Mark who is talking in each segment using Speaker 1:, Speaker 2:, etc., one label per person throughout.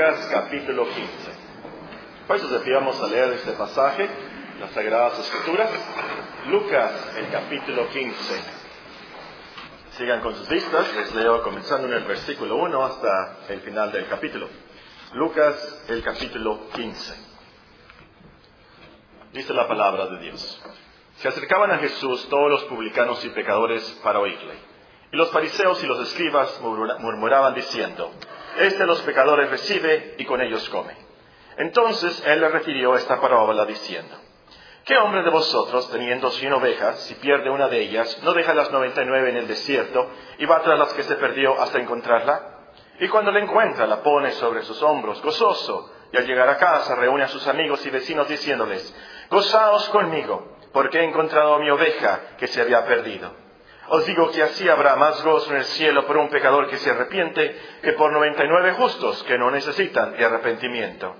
Speaker 1: Lucas capítulo 15. Pues nos decidimos a leer este pasaje, las Sagradas Escrituras. Lucas, el capítulo 15. Sigan con sus vistas, les leo comenzando en el versículo 1 hasta el final del capítulo. Lucas, el capítulo 15. Dice la palabra de Dios. Se acercaban a Jesús todos los publicanos y pecadores para oírle. Y los fariseos y los escribas murmuraban diciendo, Este los pecadores recibe y con ellos come. Entonces él le refirió esta parábola diciendo, ¿Qué hombre de vosotros, teniendo cien ovejas, si pierde una de ellas, no deja las noventa y nueve en el desierto y va tras las que se perdió hasta encontrarla? Y cuando la encuentra, la pone sobre sus hombros, gozoso, y al llegar a casa reúne a sus amigos y vecinos diciéndoles, Gozaos conmigo, porque he encontrado a mi oveja que se había perdido. Os digo que así habrá más gozo en el cielo por un pecador que se arrepiente que por noventa y nueve justos que no necesitan de arrepentimiento.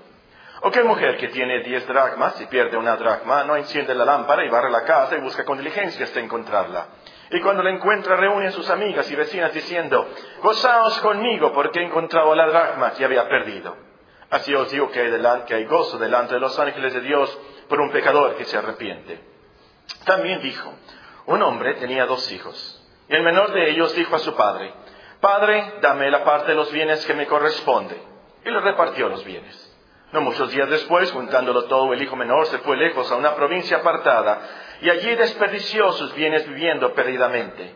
Speaker 1: ¿O qué mujer que tiene diez dracmas y pierde una dracma no enciende la lámpara y barre la casa y busca con diligencia hasta encontrarla? Y cuando la encuentra reúne a sus amigas y vecinas diciendo, gozaos conmigo porque he encontrado la dracma que había perdido. Así os digo que hay gozo delante de los ángeles de Dios por un pecador que se arrepiente. También dijo, un hombre tenía dos hijos, y el menor de ellos dijo a su padre, Padre, dame la parte de los bienes que me corresponde. Y le repartió los bienes. No muchos días después, juntándolo todo, el hijo menor se fue lejos a una provincia apartada, y allí desperdició sus bienes viviendo perdidamente.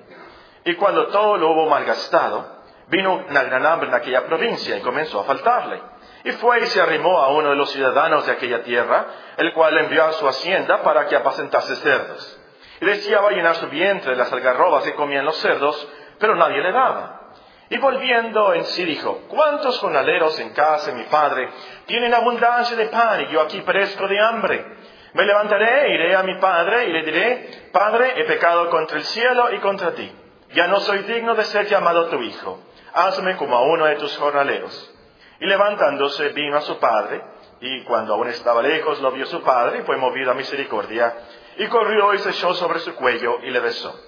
Speaker 1: Y cuando todo lo hubo malgastado, vino una gran hambre en aquella provincia y comenzó a faltarle. Y fue y se arrimó a uno de los ciudadanos de aquella tierra, el cual le envió a su hacienda para que apacentase cerdos. Y deseaba llenar su vientre de las algarrobas que comían los cerdos, pero nadie le daba. Y volviendo en sí dijo, ¿cuántos jornaleros en casa de mi padre tienen abundancia de pan y yo aquí perezco de hambre? Me levantaré, iré a mi padre y le diré, Padre, he pecado contra el cielo y contra ti. Ya no soy digno de ser llamado tu hijo. Hazme como a uno de tus jornaleros. Y levantándose vino a su padre, y cuando aún estaba lejos lo vio su padre, y fue movido a misericordia, y corrió y se echó sobre su cuello y le besó.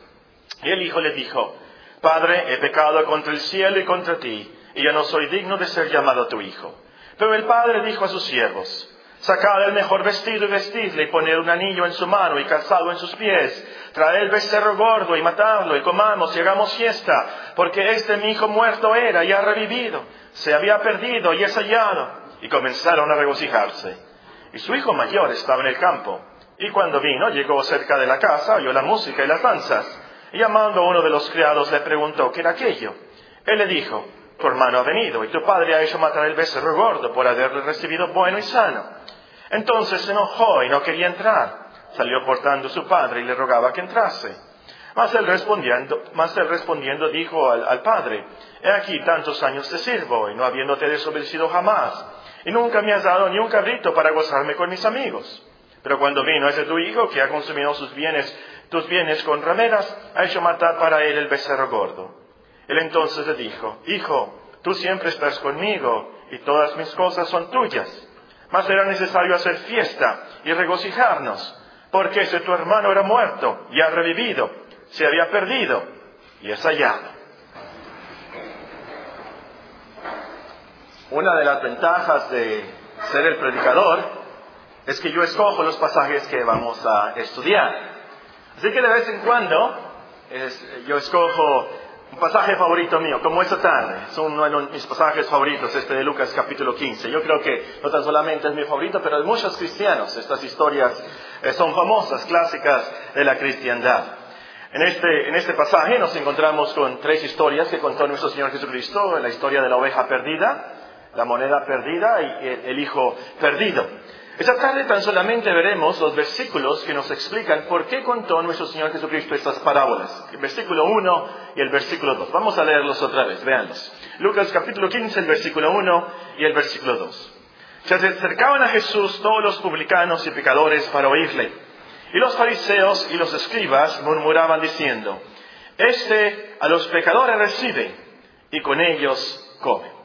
Speaker 1: Y el hijo le dijo, Padre, he pecado contra el cielo y contra ti, y ya no soy digno de ser llamado tu hijo. Pero el padre dijo a sus siervos, Sacad el mejor vestido y vestidle, y poned un anillo en su mano y calzado en sus pies. Traed el becerro gordo y matadlo, y comamos y hagamos fiesta, porque este mi hijo muerto era y ha revivido, se había perdido y es hallado. Y comenzaron a regocijarse. Y su hijo mayor estaba en el campo. Y cuando vino, llegó cerca de la casa, oyó la música y las danzas. Y llamando a uno de los criados le preguntó qué era aquello. Él le dijo, tu hermano ha venido y tu padre ha hecho matar el becerro gordo por haberle recibido bueno y sano. Entonces se enojó y no quería entrar. Salió portando su padre y le rogaba que entrase. Mas él respondiendo, mas él respondiendo dijo al, al padre, he aquí tantos años te sirvo y no habiéndote desobedecido jamás, y nunca me has dado ni un cabrito para gozarme con mis amigos. Pero cuando vino ese tu hijo que ha consumido sus bienes, tus bienes con rameras, ha hecho matar para él el becerro gordo. Él entonces le dijo, Hijo, tú siempre estás conmigo y todas mis cosas son tuyas. Mas era necesario hacer fiesta y regocijarnos, porque ese tu hermano era muerto y ha revivido, se había perdido y es hallado. Una de las ventajas de ser el predicador es que yo escojo los pasajes que vamos a estudiar. Así que de vez en cuando yo escojo un pasaje favorito mío, como esta tarde. Es uno de mis pasajes favoritos, este de Lucas capítulo 15. Yo creo que no tan solamente es mi favorito, pero de muchos cristianos. Estas historias son famosas, clásicas de la cristiandad. En este, en este pasaje nos encontramos con tres historias que contó nuestro Señor Jesucristo. La historia de la oveja perdida, la moneda perdida y el hijo perdido. Esta tarde tan solamente veremos los versículos que nos explican por qué contó nuestro Señor Jesucristo estas parábolas. El versículo 1 y el versículo 2. Vamos a leerlos otra vez, veanlos. Lucas capítulo 15, el versículo 1 y el versículo 2. Se acercaban a Jesús todos los publicanos y pecadores para oírle. Y los fariseos y los escribas murmuraban diciendo, Este a los pecadores recibe y con ellos come.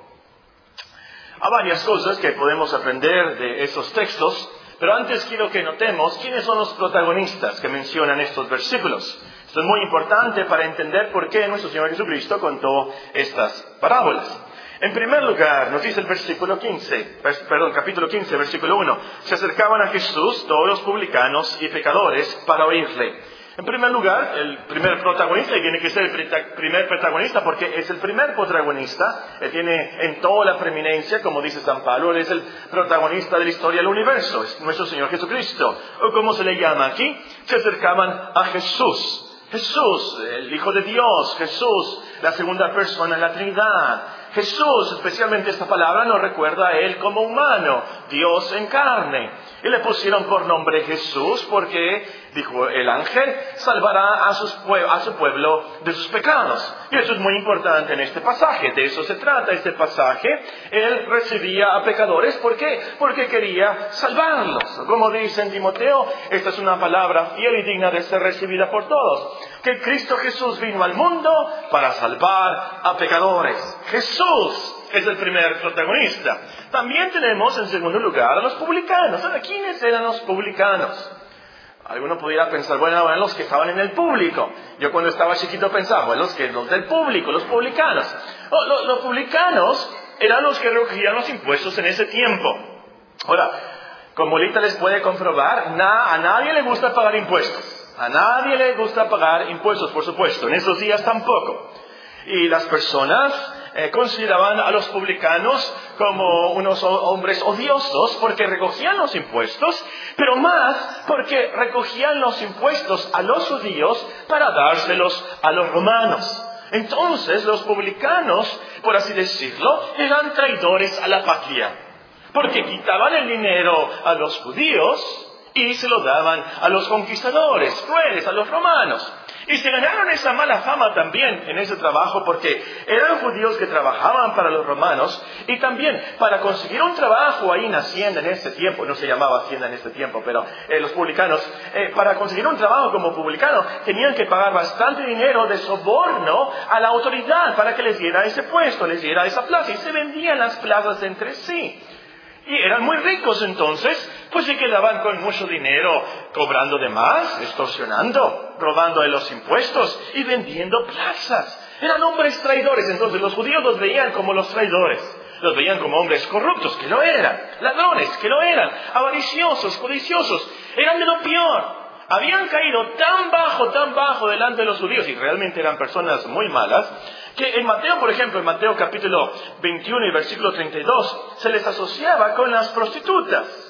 Speaker 1: Hay varias cosas que podemos aprender de esos textos, pero antes quiero que notemos quiénes son los protagonistas que mencionan estos versículos. Esto es muy importante para entender por qué nuestro Señor Jesucristo contó estas parábolas. En primer lugar, nos dice el versículo 15, perdón, capítulo 15, versículo 1, se acercaban a Jesús todos los publicanos y pecadores para oírle. En primer lugar, el primer protagonista, y tiene que ser el primer protagonista porque es el primer protagonista, él tiene en toda la preeminencia, como dice San Pablo, él es el protagonista de la historia del universo, es nuestro Señor Jesucristo. O como se le llama aquí, se acercaban a Jesús. Jesús, el Hijo de Dios, Jesús, la segunda persona de la Trinidad. Jesús, especialmente esta palabra, nos recuerda a Él como humano, Dios en carne. Y le pusieron por nombre Jesús porque, dijo el ángel, salvará a, su pueblo de sus pecados. Y eso es muy importante en este pasaje. De eso se trata este pasaje. Él recibía a pecadores. ¿Por qué? Porque quería salvarlos. Como dice en Timoteo, esta es una palabra fiel y digna de ser recibida por todos. Que Cristo Jesús vino al mundo para salvar a pecadores. Jesús es el primer protagonista. También tenemos en segundo lugar a los publicanos. Ahora, ¿quiénes eran los publicanos? Alguno pudiera pensar, bueno, eran los que estaban en el público. Yo cuando estaba chiquito pensaba, bueno, los, que, los del público, los publicanos. Los, publicanos eran los que recogían los impuestos en ese tiempo. Ahora, como ahorita les puede comprobar, a nadie le gusta pagar impuestos. A nadie le gusta pagar impuestos, por supuesto. En esos días tampoco. Y las personas eh, consideraban a los publicanos como unos hombres odiosos porque recogían los impuestos, pero más porque recogían los impuestos a los judíos para dárselos a los romanos. Entonces los publicanos, por así decirlo, eran traidores a la patria, porque quitaban el dinero a los judíos y se lo daban a los conquistadores, crueles, a los romanos. Y se ganaron esa mala fama también en ese trabajo porque eran judíos que trabajaban para los romanos y también para conseguir un trabajo ahí en Hacienda en ese tiempo, no se llamaba Hacienda en ese tiempo, pero eh, los publicanos, eh, para conseguir un trabajo como publicano tenían que pagar bastante dinero de soborno a la autoridad para que les diera ese puesto, les diera esa plaza y se vendían las plazas entre sí. Y eran muy ricos entonces, pues se quedaban con mucho dinero cobrando de más, extorsionando, robando de los impuestos y vendiendo plazas. Eran hombres traidores, entonces los judíos los veían como los traidores. Los veían como hombres corruptos, que lo eran, ladrones, que lo eran, avariciosos, codiciosos, eran de lo peor. Habían caído tan bajo, tan bajo delante de los judíos, y realmente eran personas muy malas, que en Mateo, por ejemplo, en Mateo capítulo 21 y versículo 32, se les asociaba con las prostitutas.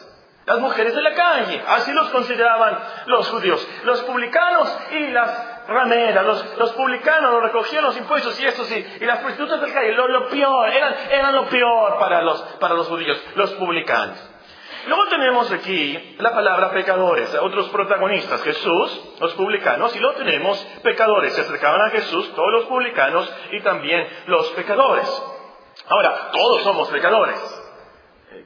Speaker 1: Las mujeres de la calle, así los consideraban los judíos. Los publicanos y las rameras, los, publicanos los recogían los impuestos y eso sí, y las prostitutas de la calle, lo, peor, eran, eran, lo peor para los, para los judíos, los publicanos. Luego tenemos aquí la palabra pecadores, otros protagonistas, Jesús, los publicanos, y luego tenemos pecadores. Se acercaban a Jesús todos los publicanos y también los pecadores. Ahora, todos somos pecadores.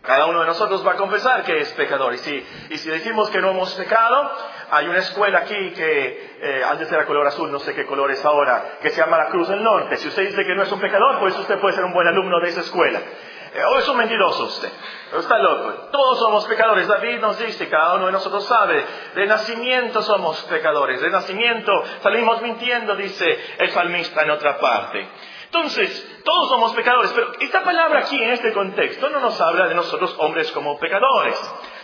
Speaker 1: Cada uno de nosotros va a confesar que es pecador. Y si, y si decimos que no hemos pecado, hay una escuela aquí que eh, antes era color azul, no sé qué color es ahora, que se llama la Cruz del Norte. Si usted dice que no es un pecador, pues usted puede ser un buen alumno de esa escuela. Eh, o es un mentiroso usted. Está loco. Todos somos pecadores. David nos dice, cada uno de nosotros sabe, de nacimiento somos pecadores. De nacimiento salimos mintiendo, dice el salmista en otra parte. Entonces, todos somos pecadores, pero esta palabra aquí en este contexto no nos habla de nosotros hombres como pecadores.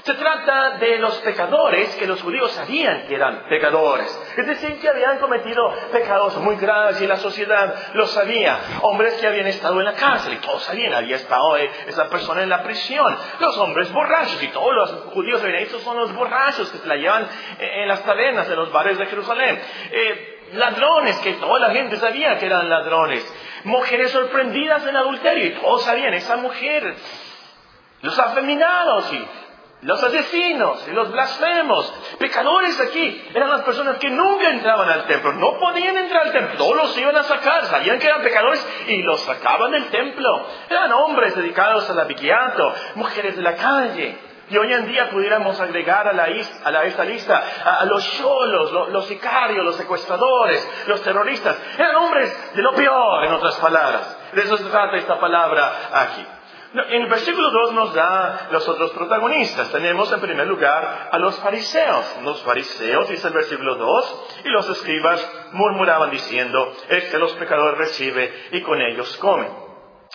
Speaker 1: Se trata de los pecadores que los judíos sabían que eran pecadores. Es decir, que habían cometido pecados muy graves y la sociedad lo sabía. Hombres que habían estado en la cárcel y todos sabían, había estado eh, esa persona en la prisión. Los hombres borrachos y todos los judíos sabían, estos son los borrachos que se la llevan eh, en las tabernas, en los bares de Jerusalén. Eh, ladrones, que toda la gente sabía que eran ladrones. Mujeres sorprendidas en adulterio y todos sabían, esa mujer. Los afeminados y los asesinos y los blasfemos, pecadores aquí, eran las personas que nunca entraban al templo, no podían entrar al templo, todos los iban a sacar, sabían que eran pecadores y los sacaban del templo. Eran hombres dedicados al abiquiato, mujeres de la calle. Y hoy en día pudiéramos agregar a, la, a esta lista a, los cholos, los sicarios, los secuestradores, los terroristas. Eran hombres de lo peor, en otras palabras. De eso se trata esta palabra aquí. En el versículo 2 nos da los otros protagonistas. Tenemos en primer lugar a los fariseos. Los fariseos, dice el versículo 2, y los escribas murmuraban diciendo, es que los pecadores recibe y con ellos comen.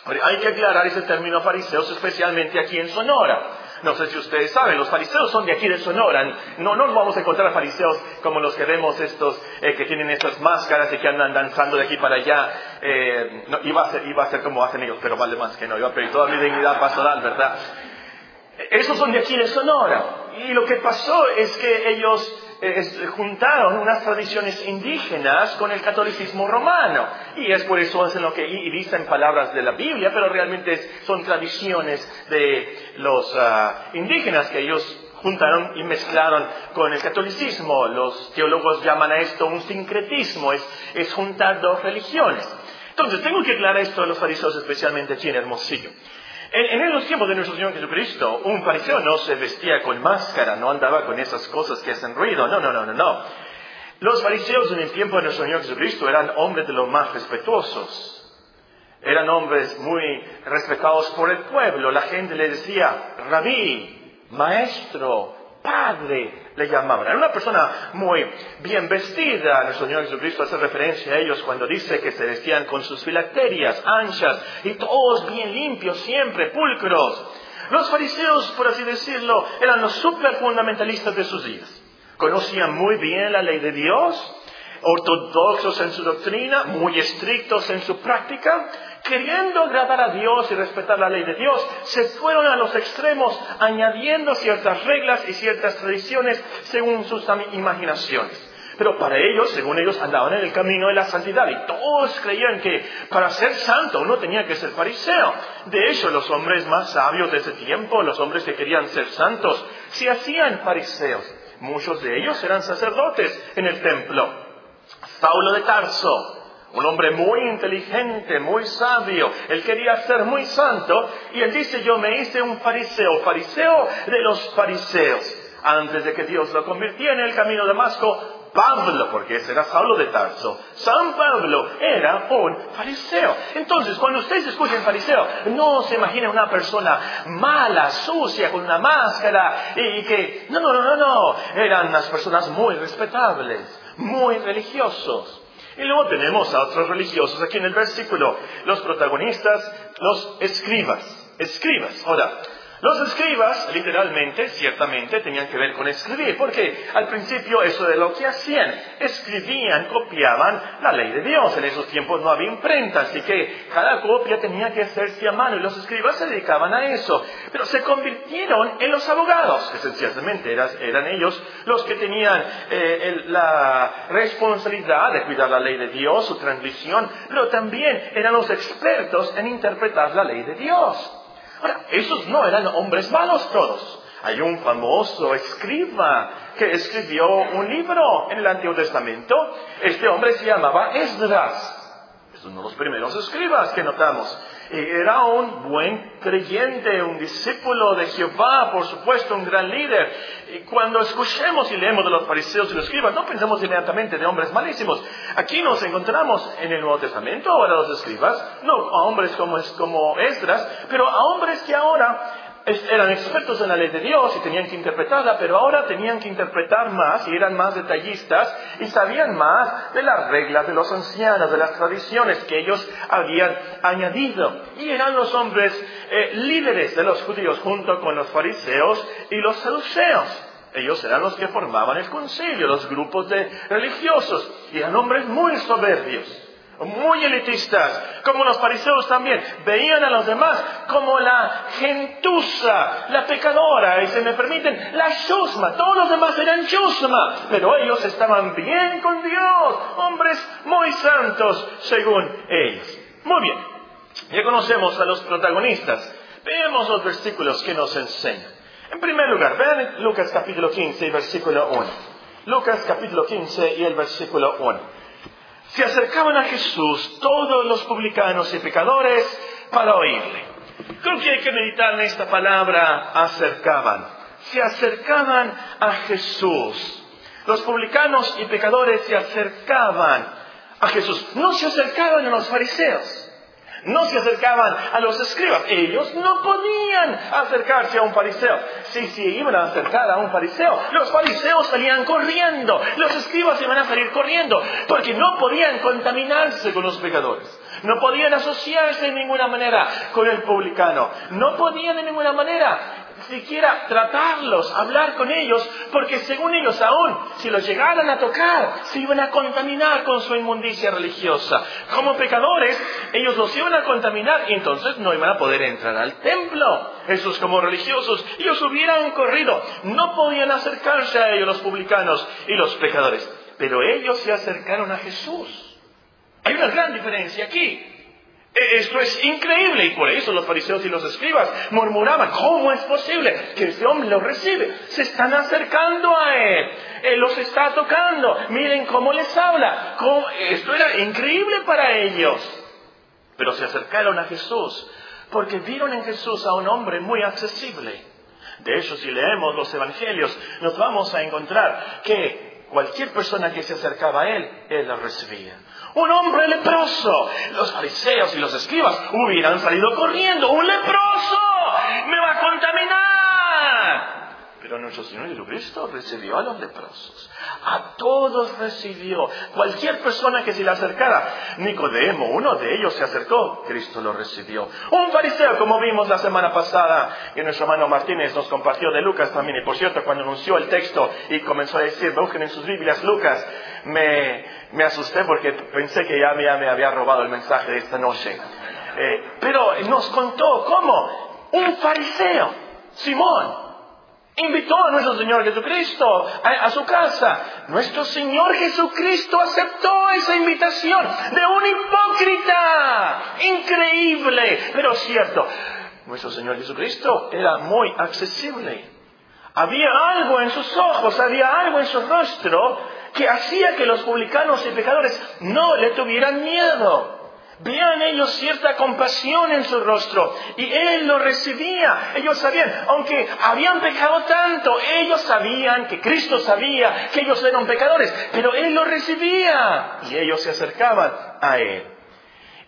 Speaker 1: Hay que aclarar ese término fariseos, especialmente aquí en Sonora. No sé si ustedes saben, los fariseos son de aquí de Sonora. No, no vamos a encontrar fariseos como los que vemos estos eh, que tienen estas máscaras y que andan danzando de aquí para allá. Eh, iba, a ser, iba a ser como hacen ellos, pero vale más que no. Iba a pedir toda mi dignidad pastoral, ¿verdad? Esos son de aquí de Sonora. Y lo que pasó es que ellos juntaron unas tradiciones indígenas con el catolicismo romano. Y es por eso hacen lo que dicen palabras de la Biblia, pero realmente son tradiciones de los ah, indígenas que ellos juntaron y mezclaron con el catolicismo. Los teólogos llaman a esto un sincretismo, es, es juntar dos religiones. Entonces, tengo que aclarar esto a los fariseos, especialmente aquí en Hermosillo. En, los tiempos de nuestro Señor Jesucristo, un fariseo no se vestía con máscara, no andaba con esas cosas que hacen ruido. No, no, no, no, no. Los fariseos en el tiempo de nuestro Señor Jesucristo eran hombres de los más respetuosos. Eran hombres muy respetados por el pueblo. La gente le decía, rabí, maestro, padre, le llamaban. Era una persona muy bien vestida. Nuestro Señor Jesucristo hace referencia a ellos cuando dice que se vestían con sus filacterias anchas y todos bien limpios, siempre pulcros. Los fariseos, por así decirlo, eran los super fundamentalistas de sus días. Conocían muy bien la ley de Dios, ortodoxos en su doctrina, muy estrictos en su práctica, queriendo agradar a Dios y respetar la ley de Dios, se fueron a los extremos añadiendo ciertas reglas y ciertas tradiciones según sus imaginaciones. Pero para ellos, según ellos, andaban en el camino de la santidad y todos creían que para ser santo uno tenía que ser fariseo. De hecho, los hombres más sabios de ese tiempo, los hombres que querían ser santos, se hacían fariseos. Muchos de ellos eran sacerdotes en el templo. Saulo de Tarso, un hombre muy inteligente, muy sabio. Él quería ser muy santo y él dice, yo me hice un fariseo, fariseo de los fariseos. Antes de que Dios lo convirtiera en el camino de Damasco, Pablo, porque ese era Saulo de Tarso, San Pablo era un fariseo. Entonces, cuando ustedes escuchen fariseo, no se imaginen una persona mala, sucia, con una máscara y que, no, no, no, no, no, eran unas personas muy respetables, muy religiosos. Y luego tenemos a otros religiosos aquí en el versículo, los protagonistas, los escribas. Escribas. Ahora, los escribas, literalmente, ciertamente, tenían que ver con escribir, porque al principio eso de lo que hacían, escribían, copiaban la ley de Dios. En esos tiempos no había imprenta, así que cada copia tenía que hacerse a mano y los escribas se dedicaban a eso. Pero se convirtieron en los abogados, esencialmente eran, eran ellos los que tenían eh, la responsabilidad de cuidar la ley de Dios, su transmisión, pero también eran los expertos en interpretar la ley de Dios. Ahora, esos no eran hombres malos todos. Hay un famoso escriba que escribió un libro en el Antiguo Testamento. Este hombre se llamaba Esdras. Es uno de los primeros escribas que notamos. Era un buen creyente, un discípulo de Jehová, por supuesto, un gran líder. Y cuando escuchemos y leemos de los fariseos y los escribas, no pensemos inmediatamente de hombres malísimos. Aquí nos encontramos en el Nuevo Testamento, ahora los escribas, no a hombres como, como Esdras, pero a hombres que ahora eran expertos en la ley de Dios y tenían que interpretarla, pero ahora tenían que interpretar más y eran más detallistas y sabían más de las reglas de los ancianos, de las tradiciones que ellos habían añadido. Y eran los hombres eh, líderes de los judíos junto con los fariseos y los saduceos. Ellos eran los que formaban el concilio, los grupos de religiosos, y eran hombres muy soberbios muy elitistas, como los fariseos también, veían a los demás como la gentuza, la pecadora, y se me permiten, la chusma, todos los demás eran chusma, pero ellos estaban bien con Dios, hombres muy santos según ellos. Muy bien, ya conocemos a los protagonistas, veamos los versículos que nos enseñan. En primer lugar, vean Lucas capítulo 15 y versículo 1. Lucas capítulo 15 y el versículo 1 se acercaban a Jesús todos los publicanos y pecadores para oírle. Creo que hay que meditar en esta palabra acercaban. Se acercaban a Jesús. Los publicanos y pecadores se acercaban a Jesús. No se acercaban a los fariseos no se acercaban a los escribas. Ellos no podían acercarse a un fariseo. Si se iban a acercar a un fariseo, los fariseos salían corriendo, los escribas iban a salir corriendo, porque no podían contaminarse con los pecadores. No podían asociarse de ninguna manera con el publicano. No podían de ninguna manera siquiera tratarlos, hablar con ellos, porque según ellos aún, si los llegaran a tocar, se iban a contaminar con su inmundicia religiosa. Como pecadores, ellos los iban a contaminar y entonces no iban a poder entrar al templo. Esos como religiosos, ellos hubieran corrido, no podían acercarse a ellos los publicanos y los pecadores, pero ellos se acercaron a Jesús. Hay una gran diferencia aquí. E, esto es increíble y por eso los fariseos y los escribas murmuraban, ¿cómo es posible que este hombre lo recibe? Se están acercando a él, él los está tocando, miren cómo les habla. Esto era increíble para ellos. Pero se acercaron a Jesús porque vieron en Jesús a un hombre muy accesible. De hecho, si leemos los evangelios, nos vamos a encontrar que cualquier persona que se acercaba a él, él la recibía un hombre leproso. Los fariseos y los escribas hubieran salido corriendo. ¡Un leproso! ¡Me va a contaminar! Pero nuestro Señor Jesucristo recibió a los leprosos. A todos recibió. Cualquier persona que se le acercara. Nicodemo, uno de ellos se acercó. Cristo lo recibió. Un fariseo, como vimos la semana pasada, que nuestro hermano Martínez nos compartió de Lucas también. Y por cierto, cuando anunció el texto y comenzó a decir, busquen en sus Biblias Lucas, me, me asusté porque pensé que ya, me había robado el mensaje de esta noche. Eh, pero nos contó cómo un fariseo, Simón, invitó a nuestro Señor Jesucristo a, su casa. Nuestro Señor Jesucristo aceptó esa invitación de un hipócrita. Increíble, pero cierto. Nuestro Señor Jesucristo era muy accesible. Había algo en sus ojos, había algo en su rostro que hacía que los publicanos y pecadores no le tuvieran miedo. Vean ellos cierta compasión en su rostro y Él lo recibía. Ellos sabían, aunque habían pecado tanto, ellos sabían que Cristo sabía que ellos eran pecadores, pero Él lo recibía y ellos se acercaban a Él.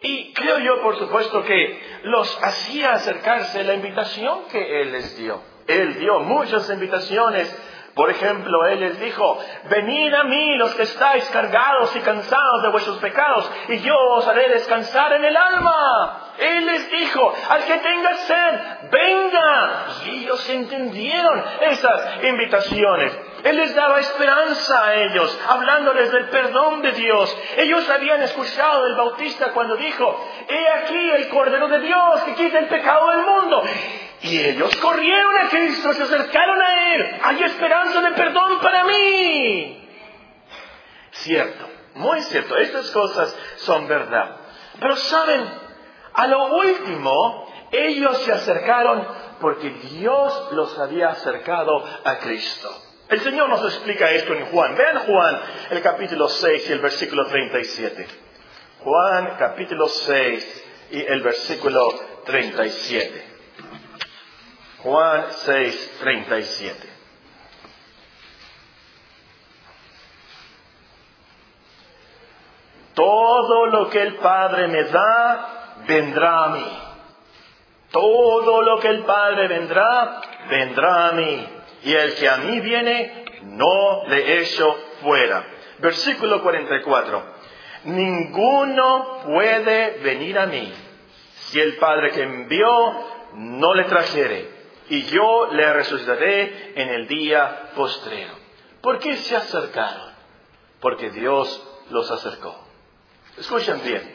Speaker 1: Y creo yo, por supuesto, que los hacía acercarse la invitación que Él les dio. Él dio muchas invitaciones por ejemplo, Él les dijo, venid a mí los que estáis cargados y cansados de vuestros pecados, y yo os haré descansar en el alma. Él les dijo, al que tenga sed, venga. Y ellos entendieron esas invitaciones. Él les daba esperanza a ellos, hablándoles del perdón de Dios. Ellos habían escuchado del Bautista cuando dijo, he aquí el Cordero de Dios que quita el pecado del mundo. Y ellos corrieron a Cristo, se acercaron a Él. Hay esperanza de perdón para mí. Cierto, muy cierto, estas cosas son verdad. Pero saben, a lo último, ellos se acercaron porque Dios los había acercado a Cristo. El Señor nos explica esto en Juan. Vean Juan, el capítulo 6 y el versículo 37. Juan, capítulo 6 y el versículo 37. Juan 6, 37. Todo lo que el Padre me da, vendrá a mí. Todo lo que el Padre vendrá, vendrá a mí. Y el que a mí viene, no le echo fuera. Versículo 44. Ninguno puede venir a mí si el Padre que envió no le trajere y yo le resucitaré en el día postrero. ¿Por qué se acercaron? Porque Dios los acercó. Escuchen bien,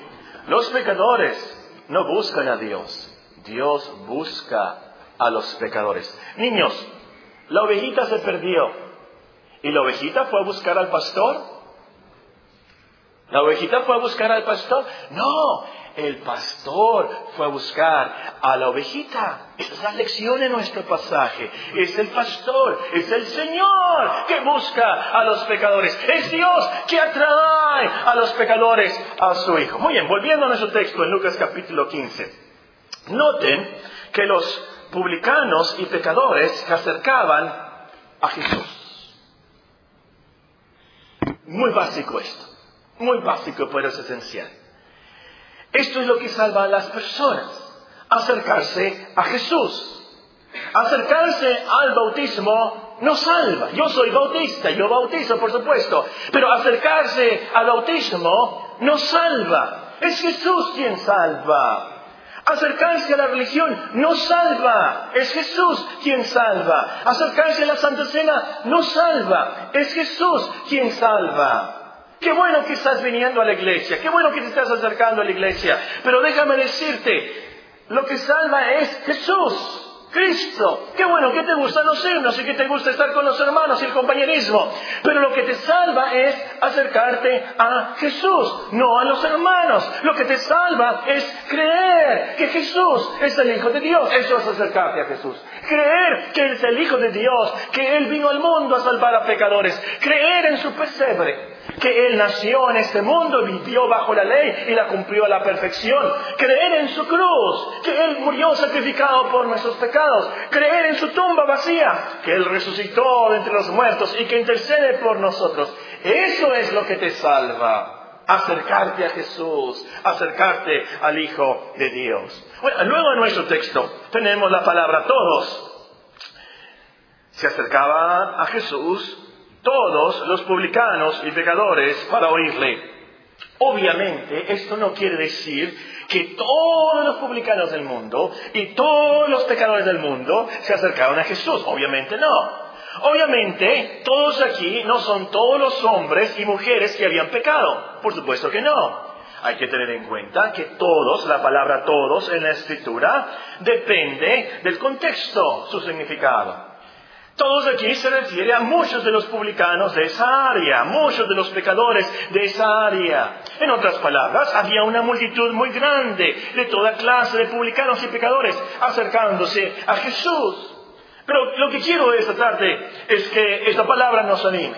Speaker 1: los pecadores no buscan a Dios, Dios busca a los pecadores. Niños, la ovejita se perdió y la ovejita fue a buscar al pastor. ¿La ovejita fue a buscar al pastor? No, el pastor fue a buscar a la ovejita. Esa es la lección en nuestro pasaje. Es el pastor, es el Señor que busca a los pecadores. Es Dios que atrae a los pecadores a su Hijo. Muy bien, volviendo a nuestro texto en Lucas capítulo 15. Noten que los publicanos y pecadores se acercaban a Jesús. Muy básico esto. Muy básico, pero es esencial. Esto es lo que salva a las personas. Acercarse a Jesús. Acercarse al bautismo no salva. Yo soy bautista, yo bautizo, por supuesto. Pero acercarse al bautismo no salva.
Speaker 2: Es Jesús quien salva. Acercarse a la religión no salva, es Jesús quien salva. Acercarse a la Santa Cena no salva, es Jesús quien salva. Qué bueno que estás viniendo a la iglesia, qué bueno que te estás acercando a la iglesia, pero déjame decirte, lo que salva es Jesús. Cristo. Qué bueno, ¿qué te gustan los himnos y qué te gusta estar con los hermanos y el compañerismo. Pero lo que te salva es acercarte a Jesús, no a los hermanos. Lo que te salva es creer que Jesús es el Hijo de Dios. Eso es acercarte a Jesús. Creer que Él es el Hijo de Dios, que Él vino al mundo a salvar a pecadores. Creer en su pesebre que Él nació en este mundo, vivió bajo la ley y la cumplió a la perfección. Creer en su cruz, que Él murió sacrificado por nuestros pecados. Creer en su tumba vacía, que Él resucitó entre los muertos y que intercede por nosotros. Eso es lo que te salva. Acercarte a Jesús, acercarte al Hijo de Dios. Bueno, luego en nuestro texto tenemos la palabra todos. Se acercaba a Jesús todos los publicanos y pecadores para oírle. Obviamente, esto no quiere decir que todos los publicanos del mundo y todos los pecadores del mundo se acercaron a Jesús. Obviamente no. Obviamente, todos aquí no son todos los hombres y mujeres que habían pecado. Por supuesto que no. Hay que tener en cuenta que todos, la palabra todos en la escritura, depende del contexto, su significado. Todos aquí se refiere a muchos de los publicanos de esa área, muchos de los pecadores de esa área. En otras palabras, había una multitud muy grande de toda clase de publicanos y pecadores acercándose a Jesús. Pero lo que quiero esta tarde es que esta palabra nos anime,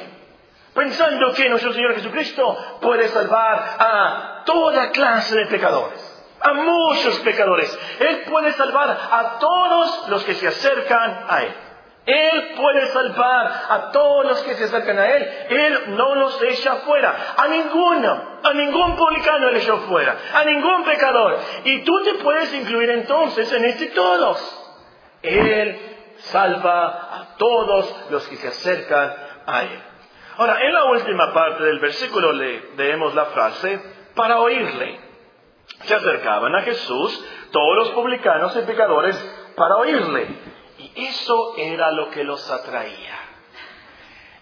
Speaker 2: pensando que nuestro Señor Jesucristo puede salvar a toda clase de pecadores a muchos pecadores. Él puede salvar a todos los que se acercan a Él. Él puede salvar a todos los que se acercan a Él. Él no los echa fuera. A ninguno. A ningún publicano Él echó fuera. A ningún pecador. Y tú te puedes incluir entonces en este todos. Él salva a todos los que se acercan a Él. Ahora, en la última parte del versículo leemos la frase, para oírle. Se acercaban a Jesús todos los publicanos y pecadores para oírle. Eso era lo que los atraía.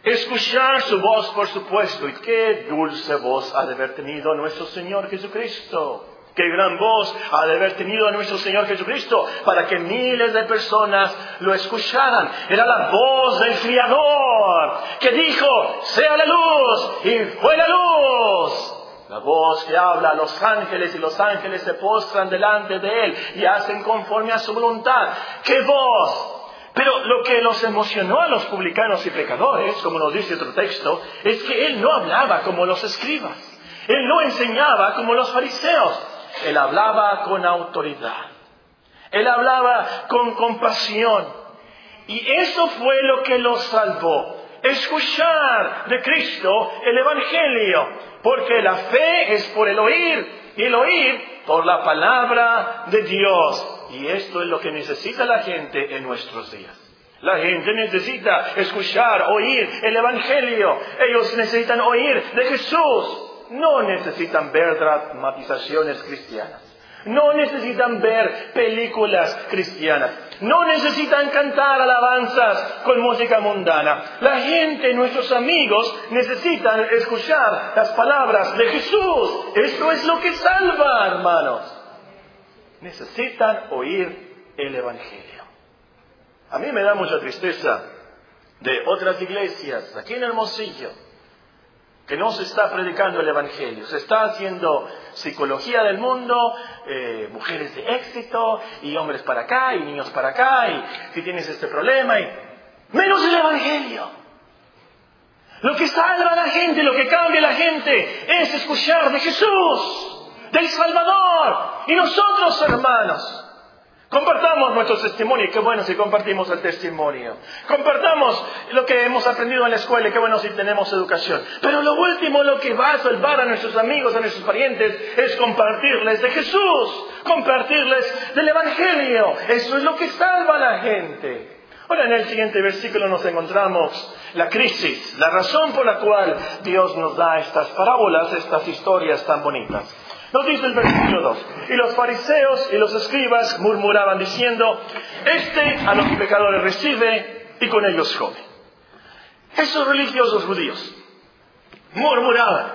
Speaker 2: Escuchar su voz, por supuesto, y qué dulce voz ha de haber tenido nuestro Señor Jesucristo. Qué gran voz ha de haber tenido nuestro Señor Jesucristo para que miles de personas lo escucharan. Era la voz del Criador que dijo, sea la luz y fue la luz. La voz que habla a los ángeles y los ángeles se postran delante de Él y hacen conforme a su voluntad. ¡Qué voz! Pero lo que los emocionó a los publicanos y pecadores, como nos dice otro texto, es que Él no hablaba como los escribas. Él no enseñaba como los fariseos. Él hablaba con autoridad. Él hablaba con compasión. Y eso fue lo que los salvó escuchar de Cristo el Evangelio, porque la fe es por el oír y el oír por la palabra de Dios. Y esto es lo que necesita la gente en nuestros días. La gente necesita escuchar, oír el Evangelio. Ellos necesitan oír de Jesús. No necesitan ver dramatizaciones cristianas. No necesitan ver películas cristianas. No necesitan cantar alabanzas con música mundana. La gente, nuestros amigos, necesitan escuchar las palabras de Jesús. Esto es lo que salva, hermanos. Necesitan oír el Evangelio. A mí me da mucha tristeza de otras iglesias, aquí en Hermosillo, que no se está predicando el Evangelio, se está haciendo psicología del mundo, eh, mujeres de éxito, y hombres para acá, y niños para acá, y si tienes este problema, y menos el Evangelio. Lo que salva a la gente, lo que cambia a la gente, es escuchar de Jesús, del Salvador, y nosotros, hermanos, Compartamos nuestro testimonio, qué bueno si compartimos el testimonio. Compartamos lo que hemos aprendido en la escuela, qué bueno si tenemos educación. Pero lo último, lo que va a salvar a nuestros amigos, a nuestros parientes, es compartirles de Jesús, compartirles del Evangelio. Eso es lo que salva a la gente. Ahora en el siguiente versículo nos encontramos la crisis, la razón por la cual Dios nos da estas parábolas, estas historias tan bonitas. Nos dice el versículo 2. Y los fariseos y los escribas murmuraban diciendo, este a los pecadores recibe y con ellos come. Esos religiosos judíos murmuraban.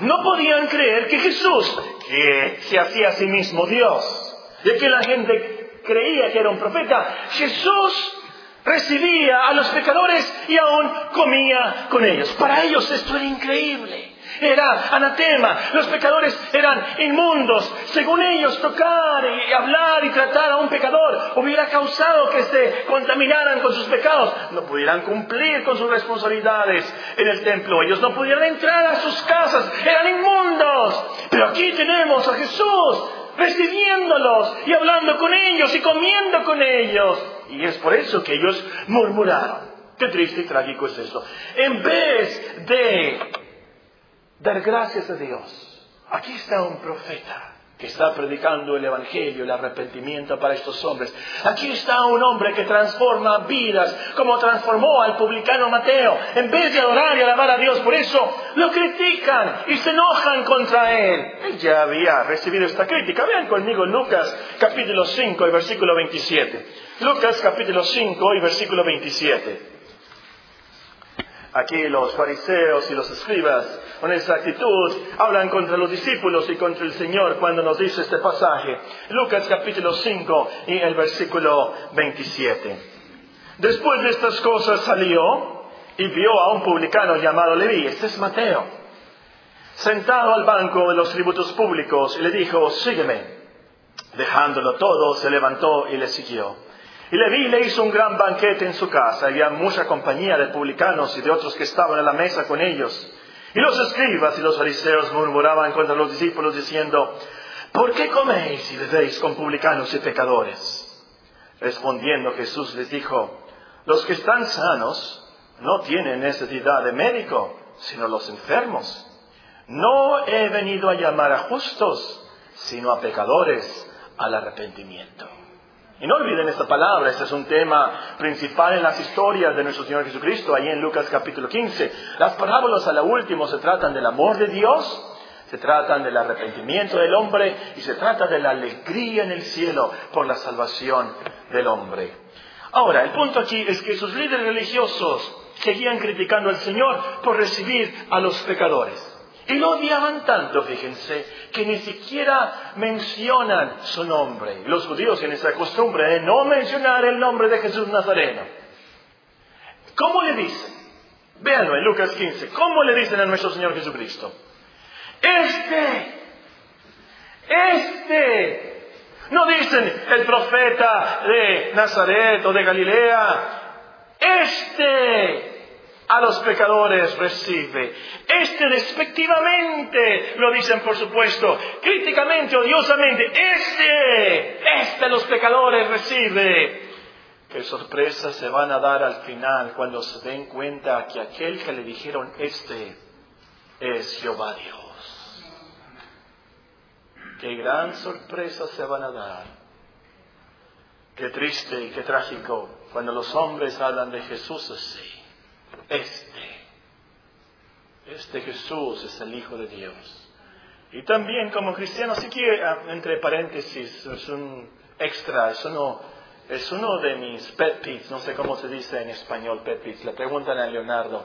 Speaker 2: No podían creer que Jesús, que se hacía a sí mismo Dios, y que la gente creía que era un profeta, Jesús recibía a los pecadores y aún comía con ellos. Para ellos esto era increíble. Era anatema. Los pecadores eran inmundos. Según ellos, tocar y hablar y tratar a un pecador hubiera causado que se contaminaran con sus pecados. No pudieran cumplir con sus responsabilidades en el templo. Ellos no pudieran entrar a sus casas. Eran inmundos. Pero aquí tenemos a Jesús recibiéndolos y hablando con ellos y comiendo con ellos. Y es por eso que ellos murmuraron. Qué triste y trágico es eso. En vez de dar gracias a Dios, aquí está un profeta que está predicando el Evangelio, el arrepentimiento para estos hombres. Aquí está un hombre que transforma vidas, como transformó al publicano Mateo. En vez de adorar y alabar a Dios, por eso lo critican y se enojan contra él. Él ya había recibido esta crítica. Vean conmigo Lucas capítulo 5 y versículo 27. Lucas capítulo 5 y versículo 27. Aquí los fariseos y los escribas, con esa actitud, hablan contra los discípulos y contra el Señor cuando nos dice este pasaje. Lucas capítulo 5 y el versículo 27. Después de estas cosas salió y vio a un publicano llamado Leví, este es Mateo, sentado al banco de los tributos públicos y le dijo, sígueme. Dejándolo todo, se levantó y le siguió. Y Leví le hizo un gran banquete en su casa. Había mucha compañía de publicanos y de otros que estaban en la mesa con ellos. Y los escribas y los fariseos murmuraban contra los discípulos diciendo, ¿por qué coméis y bebéis con publicanos y pecadores? Respondiendo Jesús les dijo, los que están sanos no tienen necesidad de médico, sino los enfermos. No he venido a llamar a justos, sino a pecadores al arrepentimiento. Y no olviden esta palabra, este es un tema principal en las historias de nuestro Señor Jesucristo, ahí en Lucas capítulo 15. Las parábolas a la última se tratan del amor de Dios, se tratan del arrepentimiento del hombre y se trata de la alegría en el cielo por la salvación del hombre. Ahora, el punto aquí es que sus líderes religiosos seguían criticando al Señor por recibir a los pecadores. Y lo odiaban tanto, fíjense, que ni siquiera mencionan su nombre. Los judíos tienen esa costumbre de no mencionar el nombre de Jesús Nazareno. ¿Cómo le dicen? Véanlo en Lucas 15. ¿Cómo le dicen a nuestro Señor Jesucristo? Este, este. No dicen el profeta de Nazaret o de Galilea. Este a los pecadores recibe. Este despectivamente, lo dicen por supuesto, críticamente, odiosamente, este, este a los pecadores recibe. Qué sorpresas se van a dar al final cuando se den cuenta que aquel que le dijeron este es Jehová Dios. Qué gran sorpresa se van a dar. Qué triste y qué trágico cuando los hombres hablan de Jesús así. Este, este Jesús es el Hijo de Dios. Y también como cristiano, sí que ah, entre paréntesis, es un extra, es uno, es uno de mis pet peeves, no sé cómo se dice en español pet peeves, le preguntan a Leonardo.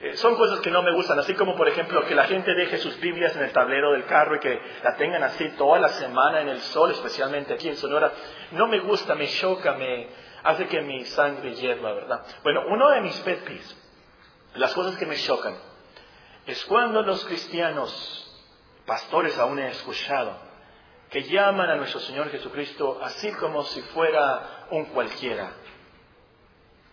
Speaker 2: Eh, son cosas que no me gustan, así como por ejemplo que la gente deje sus Biblias en el tablero del carro y que la tengan así toda la semana en el sol, especialmente aquí en Sonora. No me gusta, me choca, me hace que mi sangre hierva, ¿verdad? Bueno, uno de mis pet peeves las cosas que me chocan es cuando los cristianos, pastores aún he escuchado, que llaman a nuestro Señor Jesucristo así como si fuera un cualquiera.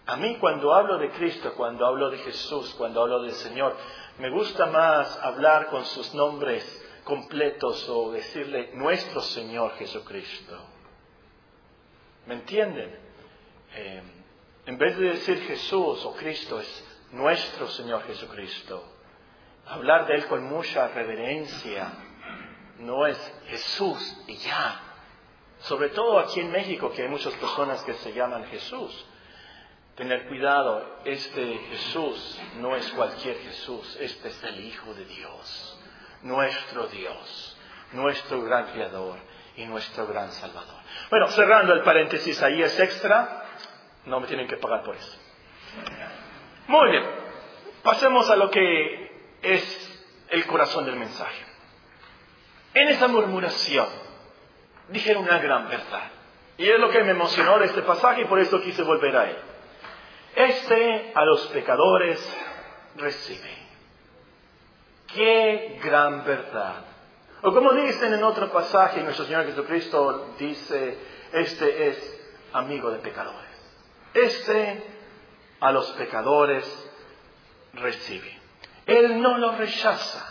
Speaker 2: A mí cuando hablo de Cristo, cuando hablo de Jesús, cuando hablo del Señor, me gusta más hablar con sus nombres completos o decirle nuestro Señor Jesucristo. ¿Me entienden? Eh, en vez de decir Jesús o Cristo es nuestro Señor Jesucristo. Hablar de Él con mucha reverencia no es Jesús y ya. Sobre todo aquí en México, que hay muchas personas que se llaman Jesús. Tener cuidado, este Jesús no es cualquier Jesús, este es el Hijo de Dios, nuestro Dios. nuestro gran Creador y nuestro gran Salvador. Bueno, cerrando el paréntesis, ahí es extra, no me tienen que pagar por eso. Muy bien, pasemos a lo que es el corazón del mensaje. En esa murmuración dijeron una gran verdad. Y es lo que me emocionó de este pasaje y por eso quise volver a él. Este a los pecadores recibe. Qué gran verdad. O como dicen en otro pasaje, nuestro Señor Jesucristo dice, este es amigo de pecadores. Este a los pecadores recibe. Él no lo rechaza.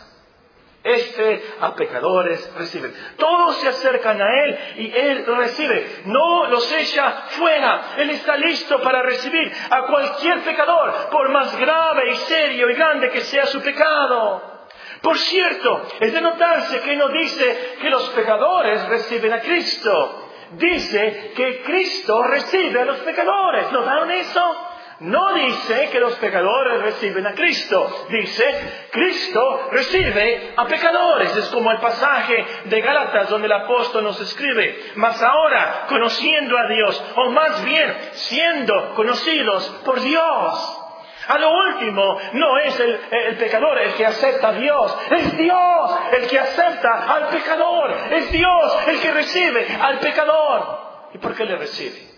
Speaker 2: Este a pecadores recibe. Todos se acercan a Él y Él recibe. No los echa fuera. Él está listo para recibir a cualquier pecador, por más grave y serio y grande que sea su pecado. Por cierto, es de notarse que no dice que los pecadores reciben a Cristo. Dice que Cristo recibe a los pecadores. ¿Notaron eso? No dice que los pecadores reciben a Cristo, dice Cristo recibe a pecadores. Es como el pasaje de Gálatas donde el apóstol nos escribe, mas ahora conociendo a Dios, o más bien siendo conocidos por Dios. A lo último, no es el, el, pecador el que acepta a Dios, es Dios el que acepta al pecador, es Dios el que recibe al pecador. ¿Y por qué le recibe?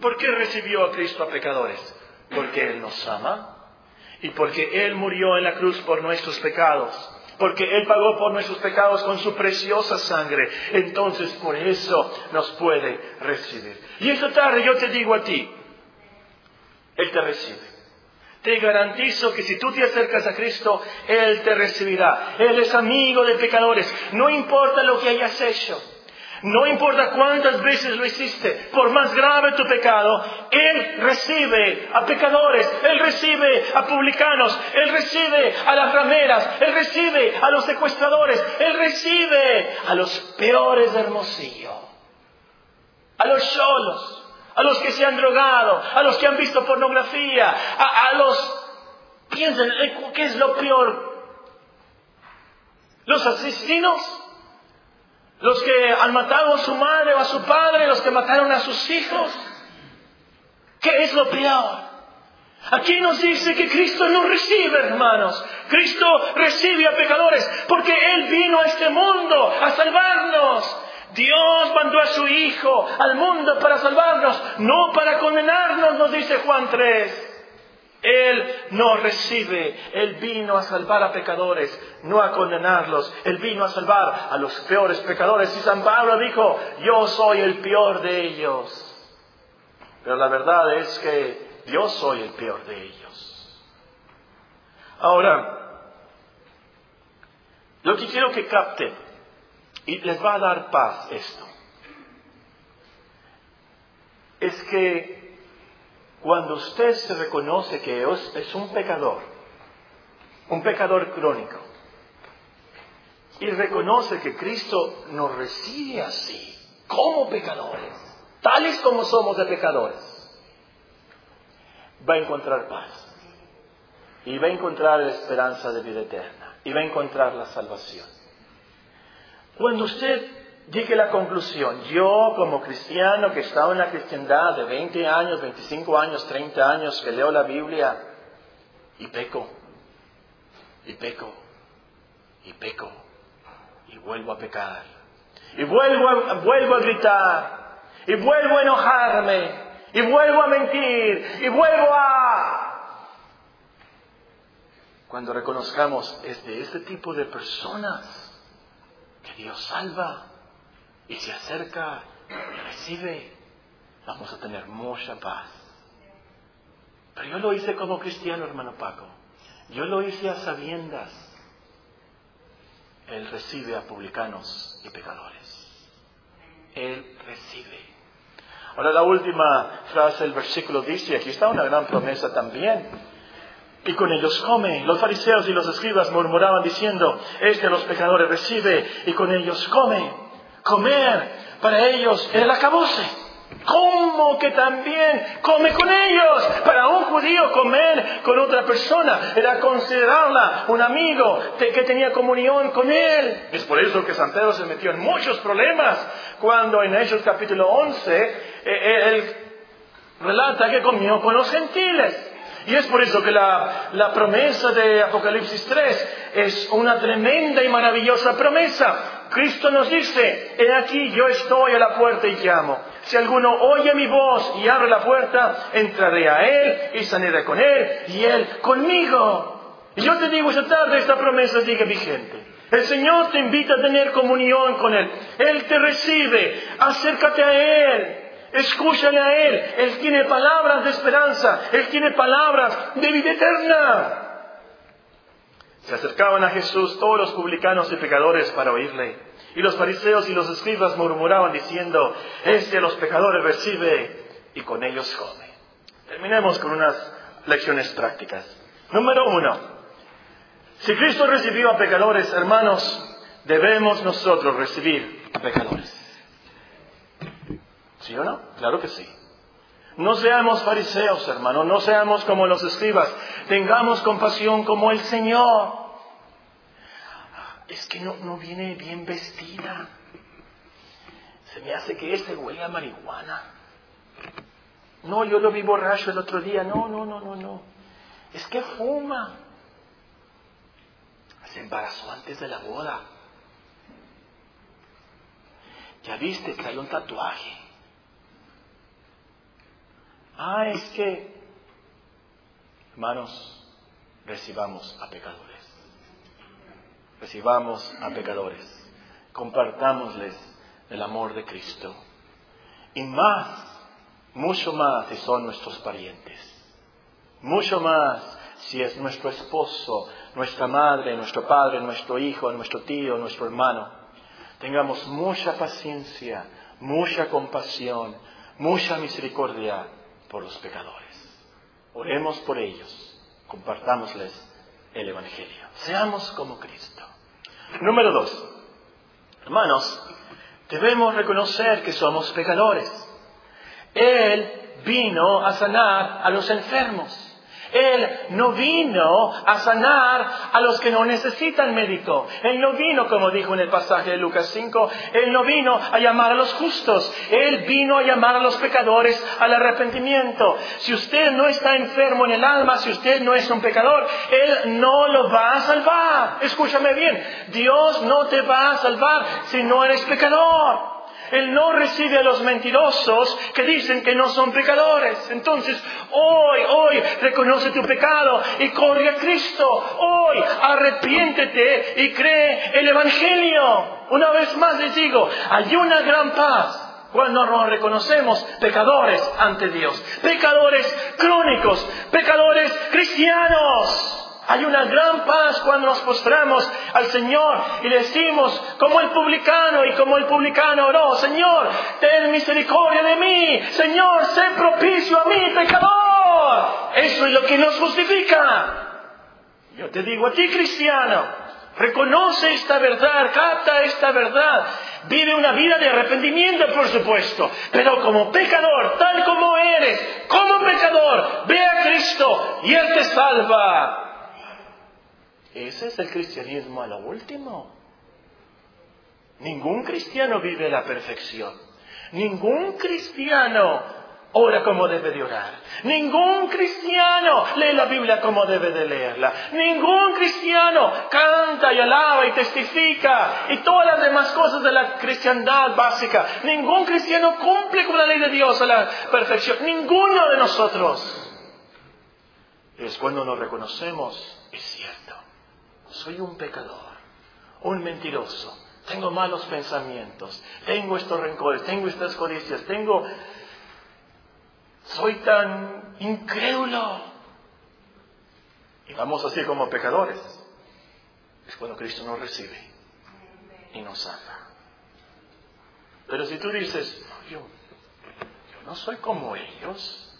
Speaker 2: ¿Por qué recibió a Cristo a pecadores? Porque Él nos ama y porque Él murió en la cruz por nuestros pecados. Porque Él pagó por nuestros pecados con su preciosa sangre. Entonces por eso nos puede recibir. Y esta tarde yo te digo a ti, Él te recibe. Te garantizo que si tú te acercas a Cristo, Él te recibirá. Él es amigo de pecadores. No importa lo que hayas hecho. No importa cuántas veces lo hiciste, por más grave tu pecado, Él recibe a pecadores, Él recibe a publicanos, Él recibe a las rameras, Él recibe a los secuestradores, Él recibe a los peores de Hermosillo, a los solos, a los que se han drogado, a los que han visto pornografía, a, a los... Piensen, ¿qué es lo peor? ¿Los asesinos? Los que han matado a su madre o a su padre, los que mataron a sus hijos. ¿Qué es lo peor? Aquí nos dice que Cristo no recibe, hermanos. Cristo recibe a pecadores porque Él vino a este mundo a salvarnos. Dios mandó a su Hijo al mundo para salvarnos, no para condenarnos, nos dice Juan 3. Él no recibe, Él vino a salvar a pecadores, no a condenarlos, Él vino a salvar a los peores pecadores. Y San Pablo dijo, yo soy el peor de ellos. Pero la verdad es que yo soy el peor de ellos. Ahora, lo que quiero que capten, y les va a dar paz esto, es que cuando usted se reconoce que es un pecador, un pecador crónico, y reconoce que Cristo nos recibe así, como pecadores, tales como somos de pecadores, va a encontrar paz. Y va a encontrar la esperanza de vida eterna. Y va a encontrar la salvación. Cuando usted Dije la conclusión, yo como cristiano que he estado en la cristiandad de 20 años, 25 años, 30 años, que leo la Biblia y peco, y peco, y peco, y vuelvo a pecar, y vuelvo a, vuelvo a gritar, y vuelvo a enojarme, y vuelvo a mentir, y vuelvo a... Cuando reconozcamos es de este tipo de personas que Dios salva y se acerca y recibe, vamos a tener mucha paz. Pero yo lo hice como cristiano, hermano Paco. Yo lo hice a sabiendas. Él recibe a publicanos y pecadores. Él recibe. Ahora la última frase del versículo dice, aquí está una gran promesa también. Y con ellos come. Los fariseos y los escribas murmuraban diciendo, este los pecadores recibe y con ellos come comer para ellos era el acabose. ¿Cómo que también come con ellos? Para un podía comer con otra persona, era considerarla un amigo que tenía comunión con él. Es por eso que San Pedro se metió en muchos problemas cuando en Hechos capítulo 11 eh, eh, él relata que comió con los gentiles. Y es por eso que la, la, promesa de Apocalipsis 3 es una tremenda y maravillosa promesa. Cristo nos dice, he aquí yo estoy a la puerta y llamo. Si alguno oye mi voz y abre la puerta, entraré a él y sanaré con él y él conmigo. Y yo te digo esta tarde, esta promesa sigue vigente. El Señor te invita a tener comunión con Él. Él te recibe. Acércate a Él. Escúchale a Él. Él tiene palabras de esperanza. Él tiene palabras de vida eterna. Se acercaban a Jesús todos los publicanos y pecadores para oírle. Y los fariseos y los escribas murmuraban diciendo, este a los pecadores recibe y con ellos come. Terminemos con unas lecciones prácticas. Número uno, si Cristo recibió a pecadores, hermanos, debemos nosotros recibir a pecadores. ¿Sí o no? Claro que sí. No seamos fariseos, hermanos, no seamos como los escribas, tengamos compasión como el Señor. Es que no, no viene bien vestida. Se me hace que este huele a marihuana. No, yo lo vi borracho el otro día. No, no, no, no, no. Es que fuma. Se embarazó antes de la boda. Ya viste, trae un tatuaje. Ah, es que, hermanos, recibamos a pecadores. Recibamos a pecadores. Compartámosles el amor de Cristo. Y más, mucho más si son nuestros parientes. Mucho más si es nuestro esposo, nuestra madre, nuestro padre, nuestro hijo, nuestro tío, nuestro hermano. Tengamos mucha paciencia, mucha compasión, mucha misericordia por los pecadores. Oremos por ellos, compartámosles el Evangelio. Seamos como Cristo. Número dos, hermanos, debemos reconocer que somos pecadores. Él vino a sanar a los enfermos. Él no vino a sanar a los que no necesitan médico. Él no vino, como dijo en el pasaje de Lucas 5, Él no vino a llamar a los justos. Él vino a llamar a los pecadores al arrepentimiento. Si usted no está enfermo en el alma, si usted no es un pecador, Él no lo va a salvar. Escúchame bien, Dios no te va a salvar si no eres pecador. Él no recibe a los mentirosos que dicen que no son pecadores. Entonces, hoy, hoy, reconoce tu pecado y corre a Cristo. Hoy, arrepiéntete y cree el Evangelio. Una vez más les digo, hay una gran paz cuando nos reconocemos pecadores ante Dios. Pecadores crónicos, pecadores cristianos. Hay una gran paz cuando nos postramos al Señor y decimos, como el publicano y como el publicano oró, Señor, ten misericordia de mí, Señor, sé propicio a mí, pecador. Eso es lo que nos justifica. Yo te digo a ti, cristiano, reconoce esta verdad, capta esta verdad, vive una vida de arrepentimiento, por supuesto, pero como pecador, tal como eres, como pecador, ve a Cristo y Él te salva. Ese es el cristianismo a lo último. Ningún cristiano vive la perfección. Ningún cristiano ora como debe de orar. Ningún cristiano lee la Biblia como debe de leerla. Ningún cristiano canta y alaba y testifica y todas las demás cosas de la cristiandad básica. Ningún cristiano cumple con la ley de Dios a la perfección. Ninguno de nosotros. Es cuando nos reconocemos, soy un pecador, un mentiroso, tengo malos pensamientos, tengo estos rencores, tengo estas codicias, tengo... Soy tan incrédulo. Y vamos así como pecadores. Es cuando Cristo nos recibe y nos salva. Pero si tú dices, yo, yo no soy como ellos,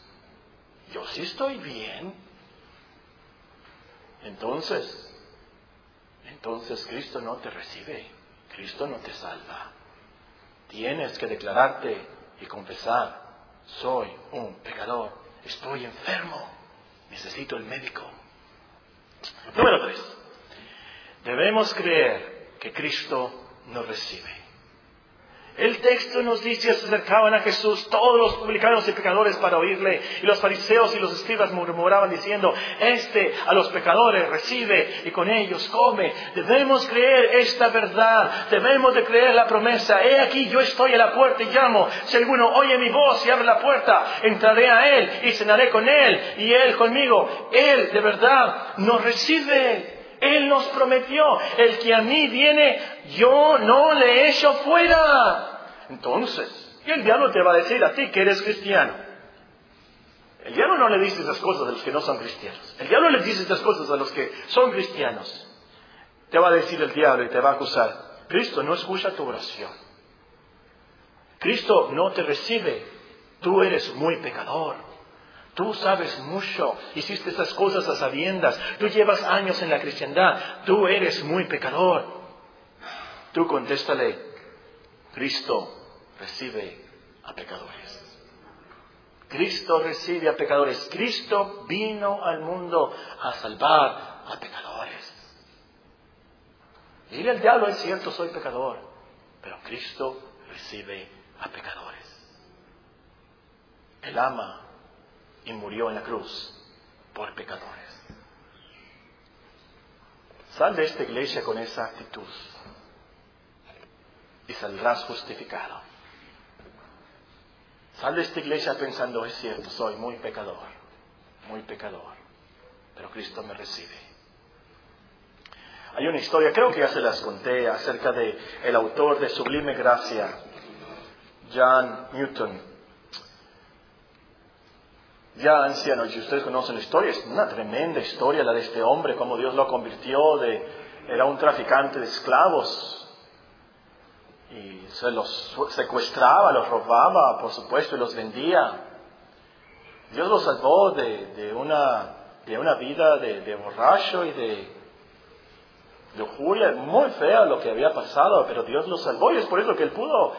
Speaker 2: yo sí estoy bien, entonces entonces Cristo no te recibe, Cristo no te salva. Tienes que declararte y confesar, soy un pecador, estoy enfermo, Necesito el médico. Número tres. Debemos creer que Cristo nos recibe. El texto nos dice, se acercaban a Jesús todos los publicanos y pecadores para oírle, y los fariseos y los escribas murmuraban diciendo, este a los pecadores recibe y con ellos come. Debemos creer esta verdad, debemos de creer la promesa, he aquí yo estoy a la puerta y llamo, si alguno oye mi voz y abre la puerta, entraré a él y cenaré con él y él conmigo. Él de verdad nos recibe. Él nos prometió, el que a mí viene, yo no le echo fuera. Entonces, y el diablo te va a decir a ti que eres cristiano. El diablo no le dice esas cosas a los que no son cristianos. El diablo le dice esas cosas a los que son cristianos. Te va a decir el diablo y te va a acusar. Cristo no escucha tu oración. Cristo no te recibe. Tú eres muy pecador. Tú sabes mucho, hiciste esas cosas a sabiendas, tú llevas años en la cristiandad, tú eres muy pecador. Tú contéstale, Cristo recibe a pecadores. Cristo recibe a pecadores. Cristo vino al mundo a salvar a pecadores. Dile al diablo, es cierto, soy pecador, pero Cristo recibe a pecadores. Él ama y murió en la cruz por pecadores. Sal de esta iglesia con esa actitud y saldrás justificado. Sal de esta iglesia pensando, es cierto, soy muy pecador, muy pecador, pero Cristo me recibe. Hay una historia, creo que ya se las conté, acerca de el autor de Sublime Gracia, John Newton, ya anciano, y ustedes conocen la historia, es una tremenda historia la de este hombre, cómo Dios lo convirtió de, era un traficante de esclavos, y se los secuestraba, los robaba, por supuesto, y los vendía. Dios lo salvó de, una, vida de, borracho y de, lujuria, muy fea lo que había pasado, pero Dios lo salvó y es por eso que él pudo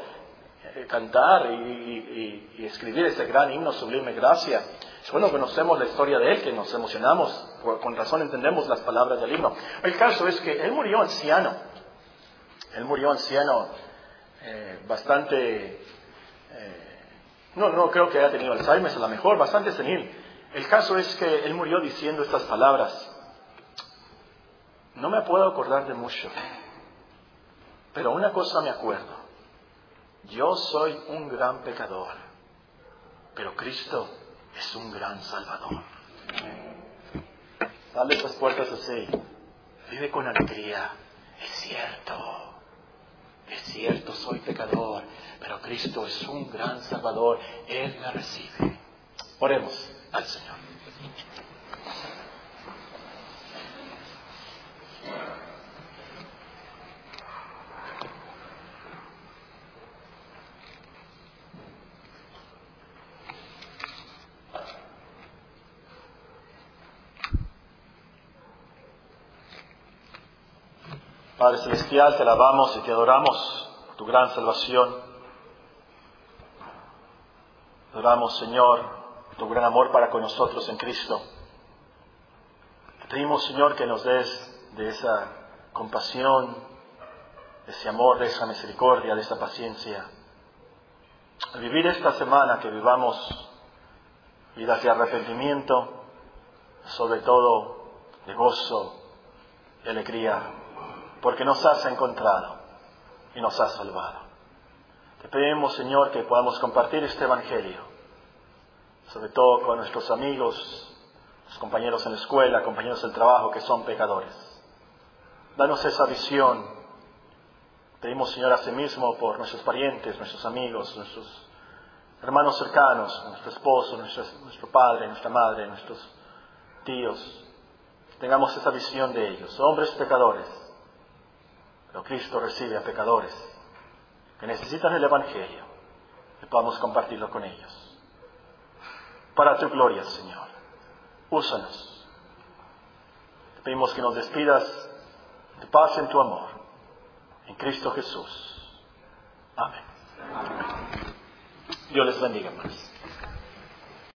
Speaker 2: cantar y, escribir ese gran himno sublime gracia. Bueno conocemos la historia de él, que nos emocionamos, con razón entendemos las palabras del himno. El caso es que él murió anciano, él murió anciano eh, bastante, eh, no, no creo que haya tenido Alzheimer, a lo mejor, bastante senil. El caso es que él murió diciendo estas palabras. No me puedo acordar de mucho, pero una cosa me acuerdo yo soy un gran pecador, pero Cristo es un gran Salvador. Dale estas puertas así. Vive con alegría. Es cierto. Es cierto, soy pecador, pero Cristo es un gran Salvador. Él me recibe. Oremos al Señor. Padre Celestial, te alabamos y te adoramos por tu gran salvación. Adoramos, Señor, tu gran amor para con nosotros en Cristo. Te pedimos, Señor, que nos des de esa compasión, de ese amor, de esa misericordia, de esa paciencia. Vivir esta semana, que vivamos vidas de arrepentimiento, sobre todo de gozo y alegría porque nos has encontrado y nos has salvado. Te pedimos, Señor, que podamos compartir este Evangelio, sobre todo con nuestros amigos, los compañeros en la escuela, compañeros del trabajo que son pecadores. Danos esa visión. Pedimos, Señor, a sí mismo por nuestros parientes, nuestros amigos, nuestros hermanos cercanos, nuestro esposo, nuestro, nuestro padre, nuestra madre, nuestros tíos. Tengamos esa visión de ellos, hombres pecadores pero Cristo recibe a pecadores que necesitan el Evangelio, que podamos compartirlo con ellos. Para tu gloria, Señor, úsanos. Te pedimos que nos despidas de paz en tu amor, en Cristo Jesús. Amén. Dios les bendiga, más.